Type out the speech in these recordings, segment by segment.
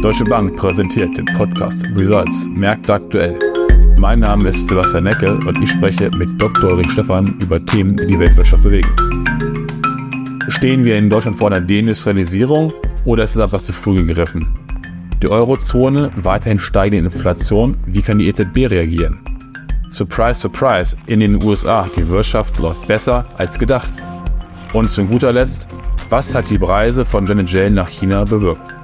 Deutsche Bank präsentiert den Podcast Results Märkte aktuell. Mein Name ist Sebastian Neckel und ich spreche mit Dr. Ulrich Stephan über Themen, die die Weltwirtschaft bewegen. Stehen wir in Deutschland vor einer Deindustrialisierung oder ist es einfach zu früh gegriffen? Die Eurozone, weiterhin steigende Inflation, wie kann die EZB reagieren? Surprise, surprise, in den USA, die Wirtschaft läuft besser als gedacht. Und zu guter Letzt, was hat die Preise von Janet Yellen nach China bewirkt?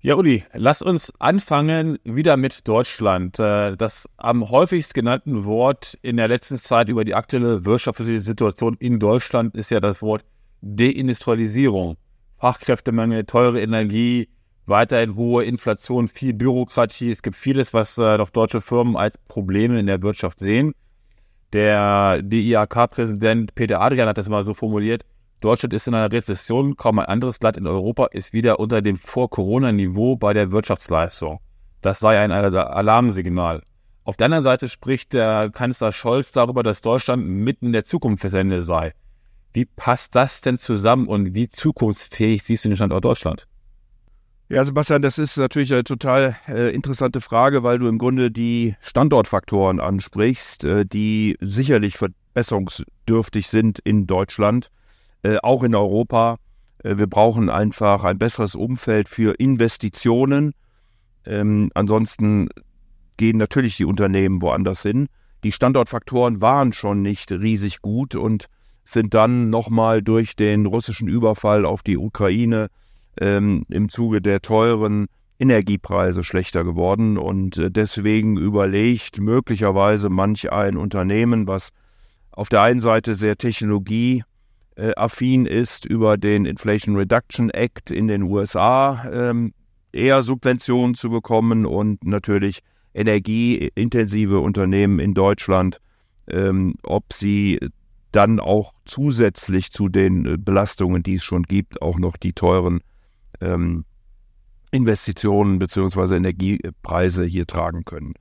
Ja, Uli, lass uns anfangen wieder mit Deutschland. Äh, das am häufigst genannten Wort in der letzten Zeit über die aktuelle wirtschaftliche Situation in Deutschland ist ja das Wort Deindustrialisierung. Fachkräftemangel, teure Energie, weiterhin hohe Inflation, viel Bürokratie. Es gibt vieles, was äh, doch deutsche Firmen als Probleme in der Wirtschaft sehen. Der DIAK-Präsident Peter Adrian hat das mal so formuliert. Deutschland ist in einer Rezession, kaum ein anderes Land in Europa ist wieder unter dem Vor-Corona-Niveau bei der Wirtschaftsleistung. Das sei ein Alarmsignal. Auf der anderen Seite spricht der Kanzler Scholz darüber, dass Deutschland mitten in der Zukunftswende sei. Wie passt das denn zusammen und wie zukunftsfähig siehst du den Standort Deutschland? Ja, Sebastian, das ist natürlich eine total äh, interessante Frage, weil du im Grunde die Standortfaktoren ansprichst, äh, die sicherlich verbesserungsdürftig sind in Deutschland. Äh, auch in Europa. Äh, wir brauchen einfach ein besseres Umfeld für Investitionen. Ähm, ansonsten gehen natürlich die Unternehmen woanders hin. Die Standortfaktoren waren schon nicht riesig gut und sind dann nochmal durch den russischen Überfall auf die Ukraine ähm, im Zuge der teuren Energiepreise schlechter geworden. Und äh, deswegen überlegt möglicherweise manch ein Unternehmen, was auf der einen Seite sehr technologie äh, affin ist über den Inflation Reduction Act in den USA, ähm, eher Subventionen zu bekommen und natürlich energieintensive Unternehmen in Deutschland, ähm, ob sie dann auch zusätzlich zu den äh, Belastungen, die es schon gibt, auch noch die teuren ähm, Investitionen bzw. Energiepreise hier tragen können.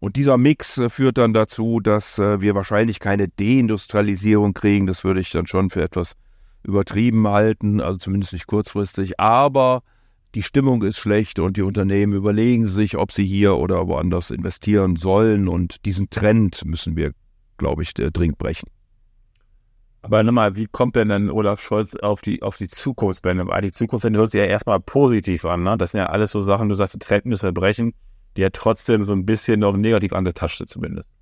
Und dieser Mix äh, führt dann dazu, dass äh, wir wahrscheinlich keine Deindustrialisierung kriegen. Das würde ich dann schon für etwas übertrieben halten, also zumindest nicht kurzfristig. Aber die Stimmung ist schlecht und die Unternehmen überlegen sich, ob sie hier oder woanders investieren sollen. Und diesen Trend müssen wir, glaube ich, dringend brechen. Aber nochmal, wie kommt denn dann Olaf Scholz auf die, auf die Zukunftswende? Weil die Zukunftswende hört sich ja erstmal positiv an. Ne? Das sind ja alles so Sachen, du sagst, den Trend müssen wir brechen die ja trotzdem so ein bisschen noch negativ angetascht sind zumindest.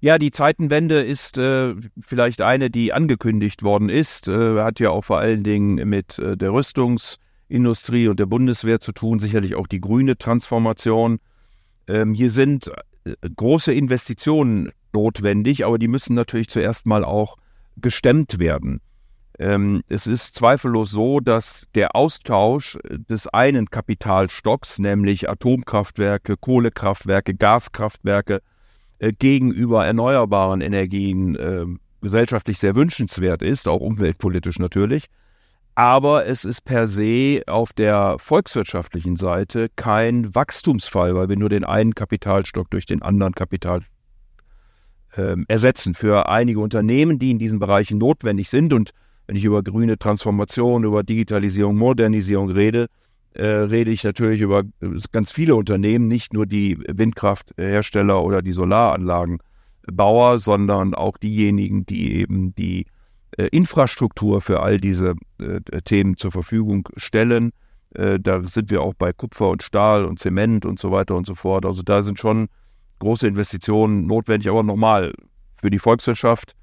Ja, die Zeitenwende ist äh, vielleicht eine, die angekündigt worden ist. Äh, hat ja auch vor allen Dingen mit äh, der Rüstungsindustrie und der Bundeswehr zu tun, sicherlich auch die grüne Transformation. Ähm, hier sind äh, große Investitionen notwendig, aber die müssen natürlich zuerst mal auch gestemmt werden. Ähm, es ist zweifellos so, dass der Austausch des einen Kapitalstocks, nämlich Atomkraftwerke, Kohlekraftwerke, Gaskraftwerke, äh, gegenüber erneuerbaren Energien äh, gesellschaftlich sehr wünschenswert ist, auch umweltpolitisch natürlich. Aber es ist per se auf der volkswirtschaftlichen Seite kein Wachstumsfall, weil wir nur den einen Kapitalstock durch den anderen Kapital äh, ersetzen. Für einige Unternehmen, die in diesen Bereichen notwendig sind und wenn ich über grüne Transformation, über Digitalisierung, Modernisierung rede, äh, rede ich natürlich über ganz viele Unternehmen, nicht nur die Windkrafthersteller oder die Solaranlagenbauer, sondern auch diejenigen, die eben die äh, Infrastruktur für all diese äh, Themen zur Verfügung stellen. Äh, da sind wir auch bei Kupfer und Stahl und Zement und so weiter und so fort. Also da sind schon große Investitionen notwendig, aber nochmal für die Volkswirtschaft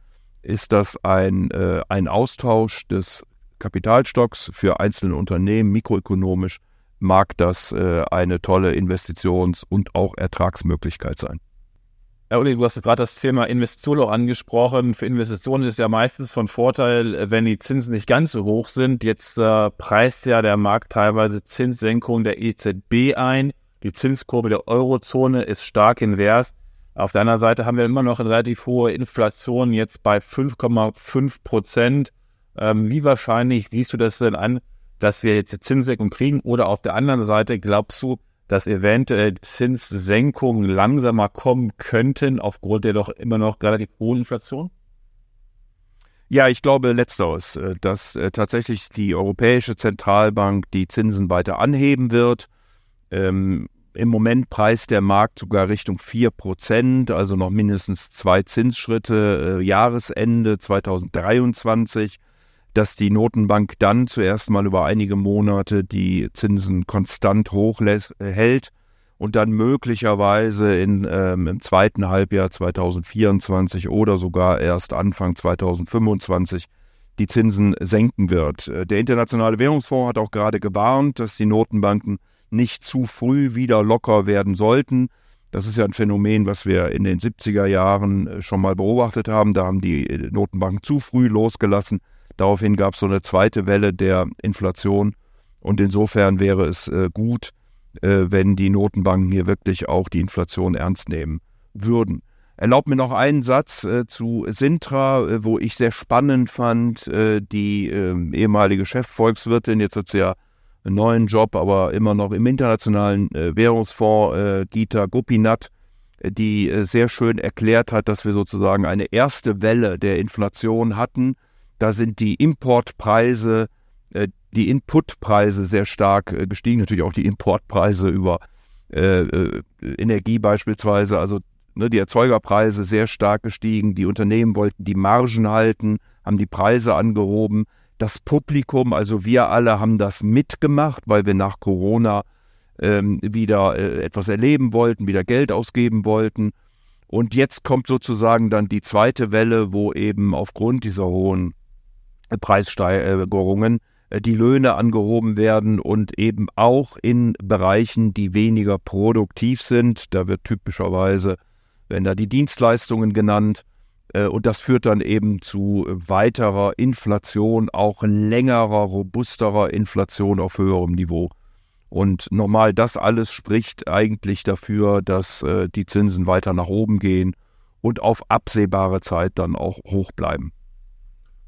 ist das ein, äh, ein Austausch des Kapitalstocks für einzelne Unternehmen. Mikroökonomisch mag das äh, eine tolle Investitions- und auch Ertragsmöglichkeit sein. Herr Uli, du hast gerade das Thema Investition auch angesprochen. Für Investitionen ist ja meistens von Vorteil, wenn die Zinsen nicht ganz so hoch sind. Jetzt äh, preist ja der Markt teilweise Zinssenkungen der EZB ein. Die Zinskurve der Eurozone ist stark invers. Auf der anderen Seite haben wir immer noch eine relativ hohe Inflation, jetzt bei 5,5 Prozent. Ähm, wie wahrscheinlich siehst du das denn an, dass wir jetzt die Zinssenkung kriegen? Oder auf der anderen Seite glaubst du, dass eventuell Zinssenkungen langsamer kommen könnten aufgrund der doch immer noch relativ hohen Inflation? Ja, ich glaube letzteres, äh, dass äh, tatsächlich die Europäische Zentralbank die Zinsen weiter anheben wird. Ähm, Im Moment preist der Markt sogar Richtung 4 Prozent, also noch mindestens zwei Zinsschritte, äh, Jahresende 2023, dass die Notenbank dann zuerst mal über einige Monate die Zinsen konstant hoch hält und dann möglicherweise in, ähm, im zweiten Halbjahr 2024 oder sogar erst Anfang 2025 die Zinsen senken wird. Äh, der Internationale Währungsfonds hat auch gerade gewarnt, dass die Notenbanken nicht zu früh wieder locker werden sollten. Das ist ja ein Phänomen, was wir in den 70er Jahren äh, schon mal beobachtet haben. Da haben die äh, Notenbanken zu früh losgelassen. Daraufhin gab es so eine zweite Welle der Inflation. Und insofern wäre es gut, äh, wenn die Notenbanken hier wirklich auch die Inflation ernst nehmen würden. Erlaubt mir noch einen Satz zu Sintra, wo ich sehr spannend fand, die ähm, ehemalige Chefvolkswirtin, jetzt hat sie ja einen neuen Job, aber immer noch im internationalen äh, Währungsfonds, äh, Gita Gopinath, die sehr schön erklärt hat, dass wir sozusagen eine erste Welle der Inflation hatten. Da sind die Importpreise die Inputpreise sehr stark äh, gestiegen, natürlich auch die Importpreise über äh, äh, Energie beispielsweise, also ne, die Erzeugerpreise sehr stark gestiegen, die Unternehmen wollten die Margen halten, haben die Preise angehoben. Das Publikum, also wir alle haben das mitgemacht, weil wir nach Corona ähm, wieder äh, etwas erleben wollten, wieder Geld ausgeben wollten. Und jetzt kommt sozusagen dann die zweite Welle, wo eben aufgrund dieser hohen Preissteigerungen äh, die Löhne angehoben werden und eben auch in Bereichen, die weniger produktiv sind. Da wird typischerweise, werden da die Dienstleistungen genannt. Äh, und das führt dann eben zu weiterer Inflation, auch längerer, robusterer Inflation auf höherem Niveau. Und nochmal, das alles spricht eigentlich dafür, dass äh, die Zinsen weiter nach oben gehen und auf absehbare Zeit dann auch hoch bleiben.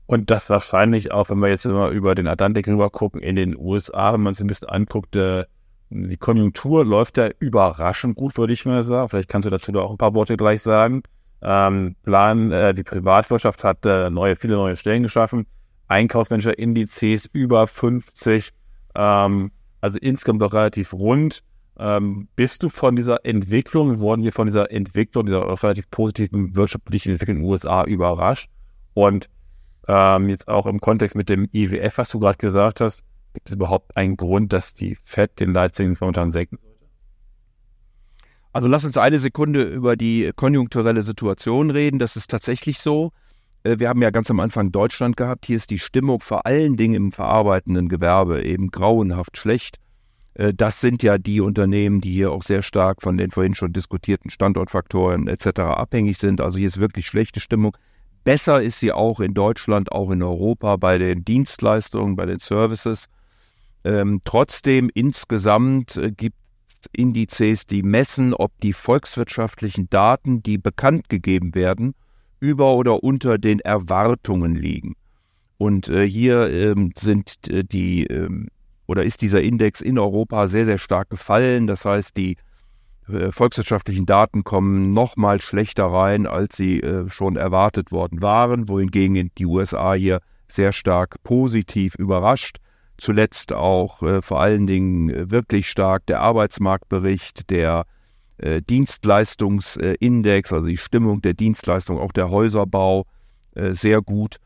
Und das wahrscheinlich auch, wenn wir jetzt mal über den Atlantik rüber gucken, in den USA, wenn man sich ein bisschen anguckt, äh, die Konjunktur läuft da überraschend gut, würde ich mal sagen. Vielleicht kannst du dazu auch ein paar Worte gleich sagen. Ähm, Plan, äh, die Privatwirtschaft hat äh, neue, viele neue Stellen geschaffen. Einkaufsmanager-Indizes über 50. Ähm, also insgesamt doch relativ rund. Ähm, bist du von dieser Entwicklung, wurden wir von dieser Entwicklung, dieser relativ positiven wirtschaftlichen Entwicklung in den USA überrascht? Und ähm, jetzt auch im Kontext mit dem IWF, was du gerade gesagt hast, gibt es überhaupt einen Grund, dass die FED den Leitzins momentan senken? Also lass uns eine Sekunde über die konjunkturelle Situation reden. Das ist tatsächlich so. Äh, wir haben ja ganz am Anfang Deutschland gehabt. Hier ist die Stimmung vor allen Dingen im verarbeitenden Gewerbe eben grauenhaft schlecht. Äh, das sind ja die Unternehmen, die hier auch sehr stark von den vorhin schon diskutierten Standortfaktoren etc. abhängig sind. Also hier ist wirklich schlechte Stimmung. Besser ist sie auch in Deutschland, auch in Europa bei den Dienstleistungen, bei den Services. Ähm, trotzdem insgesamt äh, gibt es Indizes, die messen, ob die volkswirtschaftlichen Daten, die bekannt gegeben werden, über oder unter den Erwartungen liegen. Und äh, hier ähm, sind äh, die ähm, oder ist dieser Index in Europa sehr, sehr stark gefallen. Das heißt, die äh, volkswirtschaftlichen Daten kommen noch mal schlechter rein, als sie äh, schon erwartet worden waren, wohingegen die USA hier sehr stark positiv überrascht. Zuletzt auch äh, vor allen Dingen äh, wirklich stark der Arbeitsmarktbericht, der äh, Dienstleistungsindex, also die Stimmung der Dienstleistung, auch der Häuserbau äh, sehr gut.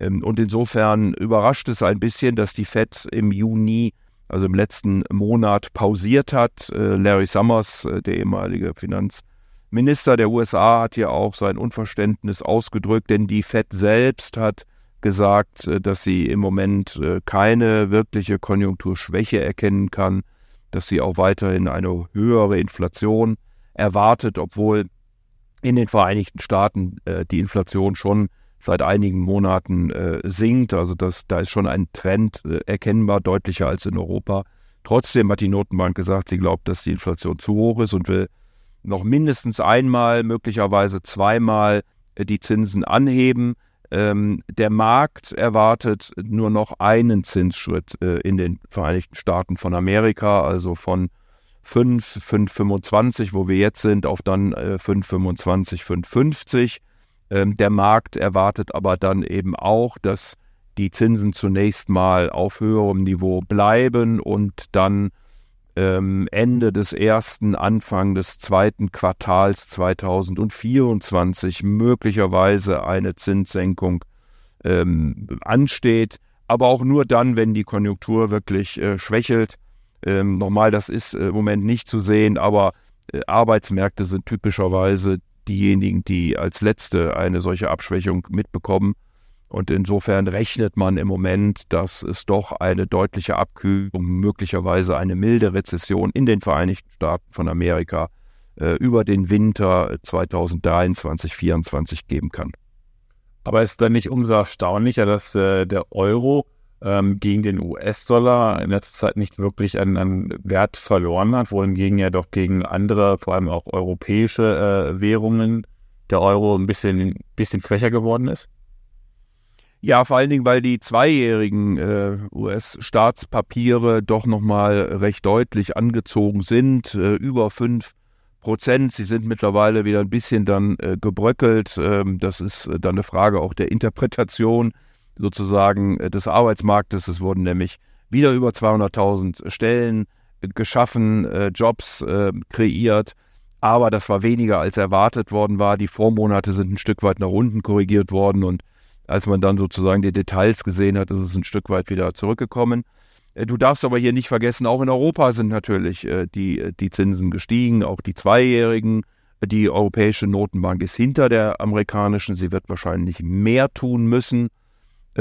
Ähm, und insofern überrascht es ein bisschen, dass die FED im Juni also im letzten Monat pausiert hat. Äh, Larry Summers, äh, der ehemalige Finanzminister der USA, hat hier auch sein Unverständnis ausgedrückt, denn die Fed selbst hat gesagt, äh, dass sie im Moment keine wirkliche Konjunkturschwäche erkennen kann, dass sie auch weiterhin eine höhere Inflation erwartet, obwohl in den Vereinigten Staaten die Inflation schon seit einigen Monaten äh, sinkt. Also das, da ist schon ein Trend äh, erkennbar, deutlicher als in Europa. Trotzdem hat die Notenbank gesagt, sie glaubt, dass die Inflation zu hoch ist und will noch mindestens einmal, möglicherweise zweimal äh, die Zinsen anheben. Ähm, der Markt erwartet nur noch einen Zinsschritt äh, in den Vereinigten Staaten von Amerika, also von 5, 5,25, wo wir jetzt sind, auf dann äh, 5,25, 5,50. Ähm, der Markt erwartet aber dann eben auch, dass die Zinsen zunächst mal auf höherem Niveau bleiben und dann ähm, Ende des ersten, Anfang des zweiten Quartals 2024 möglicherweise eine Zinssenkung ähm, ansteht, aber auch nur dann, wenn die Konjunktur wirklich äh, schwächelt. Ähm, nochmal, das ist äh, im Moment nicht zu sehen, aber äh, Arbeitsmärkte sind typischerweise diejenigen, die als letzte eine solche Abschwächung mitbekommen. Und insofern rechnet man im Moment, dass es doch eine deutliche Abkühlung, möglicherweise eine milde Rezession in den Vereinigten Staaten von Amerika äh, über den Winter 2023, 2024 geben kann. Aber ist dann nicht umso erstaunlicher, dass äh, der Euro ähm, gegen den US-Dollar in letzter Zeit nicht wirklich an, an, Wert verloren hat, wohingegen ja doch gegen andere, vor allem auch europäische äh, Währungen, der Euro ein bisschen, bisschen schwächer geworden ist? Ja, vor allen Dingen, weil die zweijährigen äh, US-Staatspapiere doch nochmal recht deutlich angezogen sind, äh, über fünf Prozent. Sie sind mittlerweile wieder ein bisschen dann äh, gebröckelt. Ähm, das ist äh, dann eine Frage auch der Interpretation sozusagen äh, des Arbeitsmarktes. Es wurden nämlich wieder über 200.000 Stellen äh, geschaffen, Jobs kreiert. Aber das war weniger als erwartet worden war. Die Vormonate sind ein Stück weit nach unten korrigiert worden und als man dann sozusagen die Details gesehen hat, ist es ein Stück weit wieder zurückgekommen. Äh, du darfst aber hier nicht vergessen, auch in Europa sind natürlich äh, die, äh, die Zinsen gestiegen, auch die Zweijährigen. Die Europäische Notenbank ist hinter der amerikanischen. Sie wird wahrscheinlich mehr tun müssen,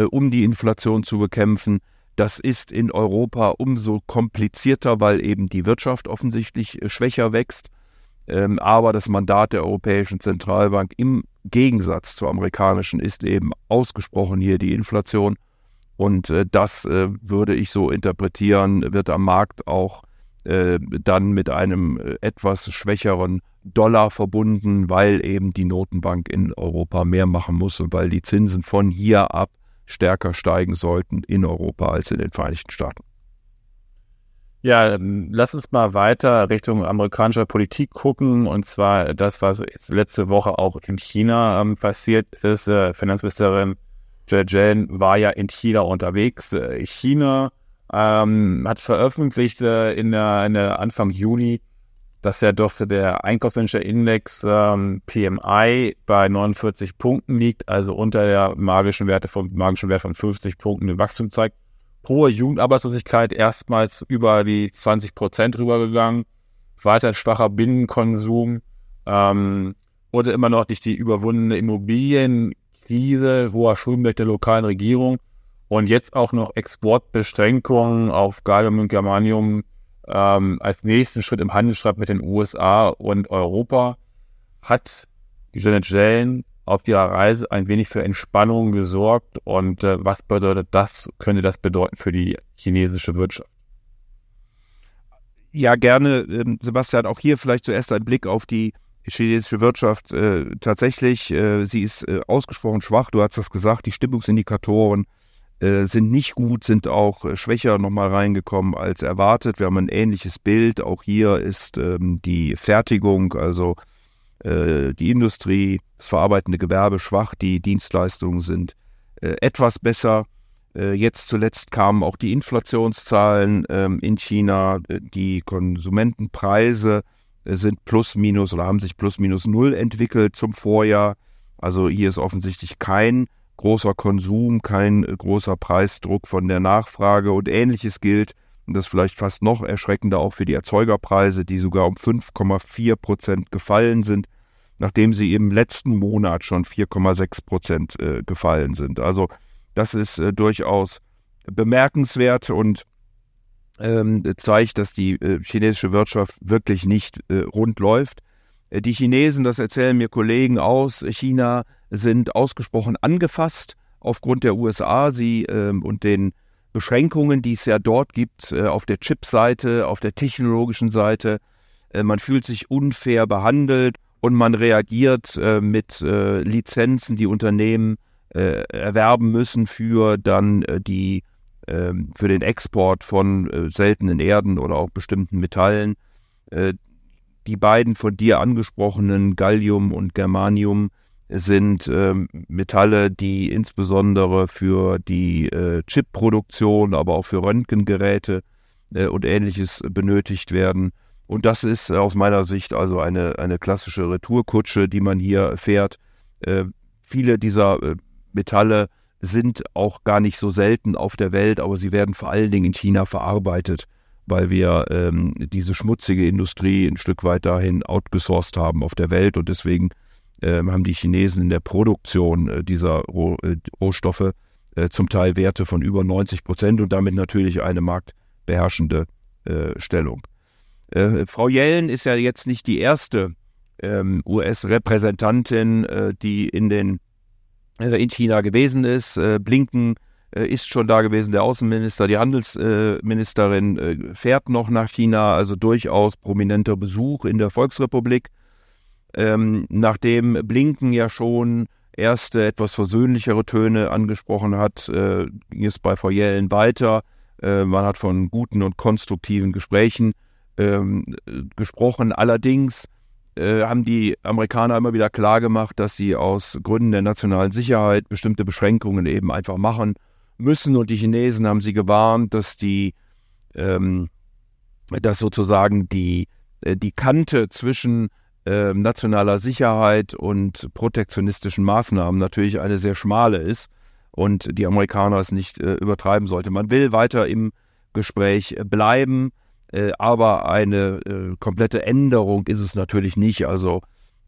um die Inflation zu bekämpfen. Das ist in Europa umso komplizierter, weil eben die Wirtschaft offensichtlich schwächer wächst. Ähm, aber das Mandat der Europäischen Zentralbank im Gegensatz zur amerikanischen ist eben ausgesprochen hier die Inflation. Und äh, das äh, würde ich so interpretieren, wird am Markt auch äh, dann mit einem äh, etwas schwächeren Dollar verbunden, weil eben die Notenbank in Europa mehr machen muss und weil die Zinsen von hier ab stärker steigen sollten in Europa als in den Vereinigten Staaten. Ja, ähm, lass uns mal weiter Richtung amerikanischer Politik gucken. Und zwar das, was jetzt letzte Woche auch in China ähm, passiert ist. Äh, Finanzministerin Zhejian war ja in China unterwegs. Äh, China ähm, hat veröffentlicht äh, in, der, in der Anfang Juni, dass ja doch der Einkaufsmanager Index ähm, PMI bei 49 Punkten liegt, also unter der magischen Werte von magischen Wert von 50 Punkten im Wachstum zeigt hohe Jugendarbeitslosigkeit erstmals über die 20 Prozent rübergegangen, weiter schwacher Binnenkonsum ähm, wurde immer noch durch die überwundene Immobilienkrise, hoher Schuldenberg der lokalen Regierung und jetzt auch noch Exportbeschränkungen auf Gallium und Germanium ähm, als nächsten Schritt im Handelsstreit mit den USA und Europa hat Janet Yellen auf ihrer Reise ein wenig für Entspannung gesorgt und äh, was bedeutet das, könnte das bedeuten für die chinesische Wirtschaft? Ja, gerne, ähm, Sebastian, auch hier vielleicht zuerst ein Blick auf die chinesische Wirtschaft. Äh, tatsächlich, äh, sie ist äh, ausgesprochen schwach, du hast das gesagt, die Stimmungsindikatoren sind nicht gut, sind auch schwächer nochmal reingekommen als erwartet. Wir haben ein ähnliches Bild, auch hier ist ähm, die Fertigung, also äh, die Industrie, das verarbeitende Gewerbe schwach, die Dienstleistungen sind äh, etwas besser. Äh, jetzt zuletzt kamen auch die Inflationszahlen ähm, in China, die Konsumentenpreise sind plus minus oder haben sich plus minus null entwickelt zum Vorjahr. Also hier ist offensichtlich kein großer Konsum, kein großer Preisdruck von der Nachfrage und ähnliches gilt das ist vielleicht fast noch erschreckender auch für die Erzeugerpreise, die sogar um 5,4 Prozent gefallen sind, nachdem sie im letzten Monat schon 4,6 Prozent äh, gefallen sind. Also das ist äh, durchaus bemerkenswert und ähm, zeigt, dass die äh, chinesische Wirtschaft wirklich nicht rund läuft. Die Chinesen, das erzählen mir Kollegen aus China, sind ausgesprochen angefasst aufgrund der USA sie ähm, und den Beschränkungen, die es ja dort gibt, äh, auf der Chip-Seite, auf der technologischen Seite. Äh, man fühlt sich unfair behandelt und man reagiert äh, mit Lizenzen, die Unternehmen erwerben müssen für dann die ähm, für den Export von seltenen Erden oder auch bestimmten Metallen. Die beiden von dir angesprochenen Gallium und Germanium sind äh, Metalle, die insbesondere für die äh, Chipproduktion, aber auch für Röntgengeräte äh, und ähnliches benötigt werden. Und das ist aus meiner Sicht also eine, eine klassische Retourkutsche, die man hier fährt. Äh, viele dieser äh, Metalle sind auch gar nicht so selten auf der Welt, aber sie werden vor allen Dingen in China verarbeitet, weil wir ähm, diese schmutzige Industrie ein Stück weit dahin outgesourced haben auf der Welt und deswegen haben die Chinesen in der Produktion äh, dieser äh, Rohstoffe äh, zum Teil Werte von über 90 Prozent und damit natürlich eine marktbeherrschende Stellung. Frau Yellen ist ja jetzt nicht die erste ähm, US-Repräsentantin, die in den in China gewesen ist. Blinken ist schon da gewesen, der Außenminister, die Handelsministerin fährt noch nach China, also durchaus prominenter Besuch in der Volksrepublik. Ähm, nachdem Blinken ja schon erste etwas versöhnlichere Töne angesprochen hat, äh, ging es bei Frau Yellen weiter. Äh, man hat von guten und konstruktiven Gesprächen ähm, gesprochen. Allerdings äh, haben die Amerikaner immer wieder klargemacht, dass sie aus Gründen der nationalen Sicherheit bestimmte Beschränkungen eben einfach machen müssen. Und die Chinesen haben sie gewarnt, dass die, ähm, dass sozusagen die, äh, die Kante zwischen äh, nationaler Sicherheit und protektionistischen Maßnahmen natürlich eine sehr schmale ist und die Amerikaner es nicht äh, übertreiben sollte. Man will weiter im Gespräch bleiben, äh, aber eine äh, komplette Änderung ist es natürlich nicht. Also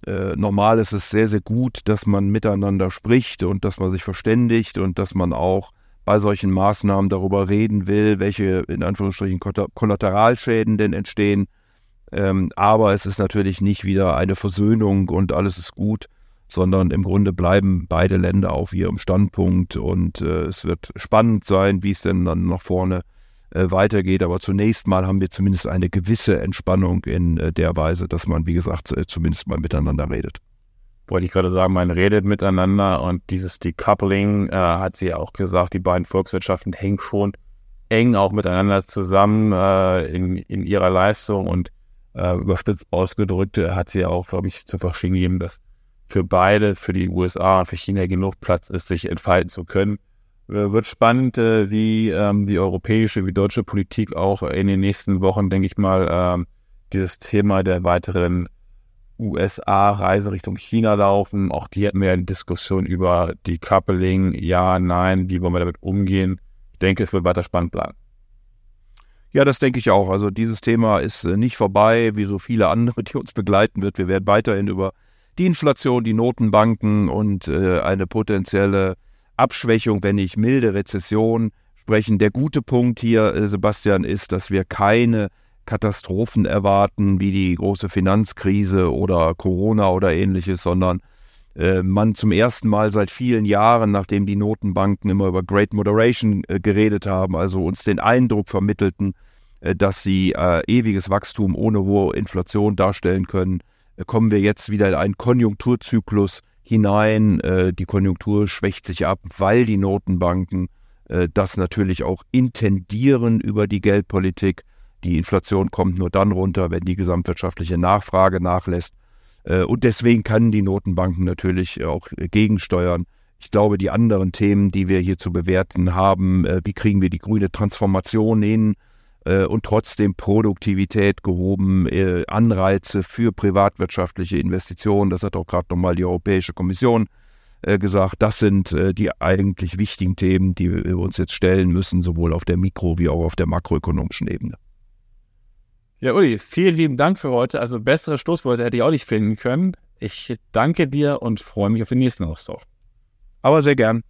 äh, normal ist es sehr, sehr gut, dass man miteinander spricht und dass man sich verständigt und dass man auch bei solchen Maßnahmen darüber reden will, welche in Anführungsstrichen Kollateralschäden denn entstehen ähm, aber es ist natürlich nicht wieder eine Versöhnung und alles ist gut, sondern im Grunde bleiben beide Länder auf ihrem Standpunkt und äh, es wird spannend sein, wie es denn dann nach vorne äh, weitergeht. Aber zunächst mal haben wir zumindest eine gewisse Entspannung in äh, der Weise, dass man, wie gesagt, äh, zumindest mal miteinander redet. Wollte ich gerade sagen, man redet miteinander und dieses Decoupling äh, hat sie auch gesagt, die beiden Volkswirtschaften hängen schon eng auch miteinander zusammen äh, in, in ihrer Leistung und äh, überspitzt ausgedrückt, hat sie auch, glaube ich, zu verstehen gegeben, dass für beide, für die USA und für China genug Platz ist, sich entfalten zu können. Äh, wird spannend, äh, wie ähm, die europäische, wie deutsche Politik auch in den nächsten Wochen, denke ich mal, ähm, dieses Thema der weiteren USA-Reise Richtung China laufen. Auch die hatten wir eine Diskussion über Decoupling, ja, nein, wie wollen wir damit umgehen. Ich denke, es wird weiter spannend bleiben. Ja, das denke ich auch. Also dieses Thema ist äh, nicht vorbei, wie so viele andere, die uns begleiten wird. Wir werden weiterhin über die Inflation, die Notenbanken und äh, eine potenzielle Abschwächung, wenn nicht milde Rezession sprechen. Der gute Punkt hier, äh, Sebastian, ist, dass wir keine Katastrophen erwarten, wie die große Finanzkrise oder Corona oder ähnliches, sondern äh, man zum ersten Mal seit vielen Jahren, nachdem die Notenbanken immer über Great Moderation äh, geredet haben, also uns den Eindruck vermittelten, äh, dass sie äh, ewiges Wachstum ohne hohe Inflation darstellen können, äh, kommen wir jetzt wieder in einen Konjunkturzyklus hinein. Die Konjunktur schwächt sich ab, weil die Notenbanken das natürlich auch intendieren über die Geldpolitik. Die Inflation kommt nur dann runter, wenn die gesamtwirtschaftliche Nachfrage nachlässt. Und deswegen können die Notenbanken natürlich auch gegensteuern. Ich glaube, die anderen Themen, die wir hier zu bewerten haben, wie kriegen wir die grüne Transformation hin, äh, und trotzdem Produktivität gehoben, äh, Anreize für privatwirtschaftliche Investitionen. Das hat auch gerade nochmal die Europäische Kommission äh, gesagt. Das sind äh, die eigentlich wichtigen Themen, die wir uns jetzt stellen müssen, sowohl auf der Mikro- wie auch auf der makroökonomischen Ebene. Ja, Uli, vielen lieben Dank für heute. Also bessere Stoßworte hätte ich auch nicht finden können. Ich danke dir und freue mich auf den nächsten Austausch. Aber sehr gern.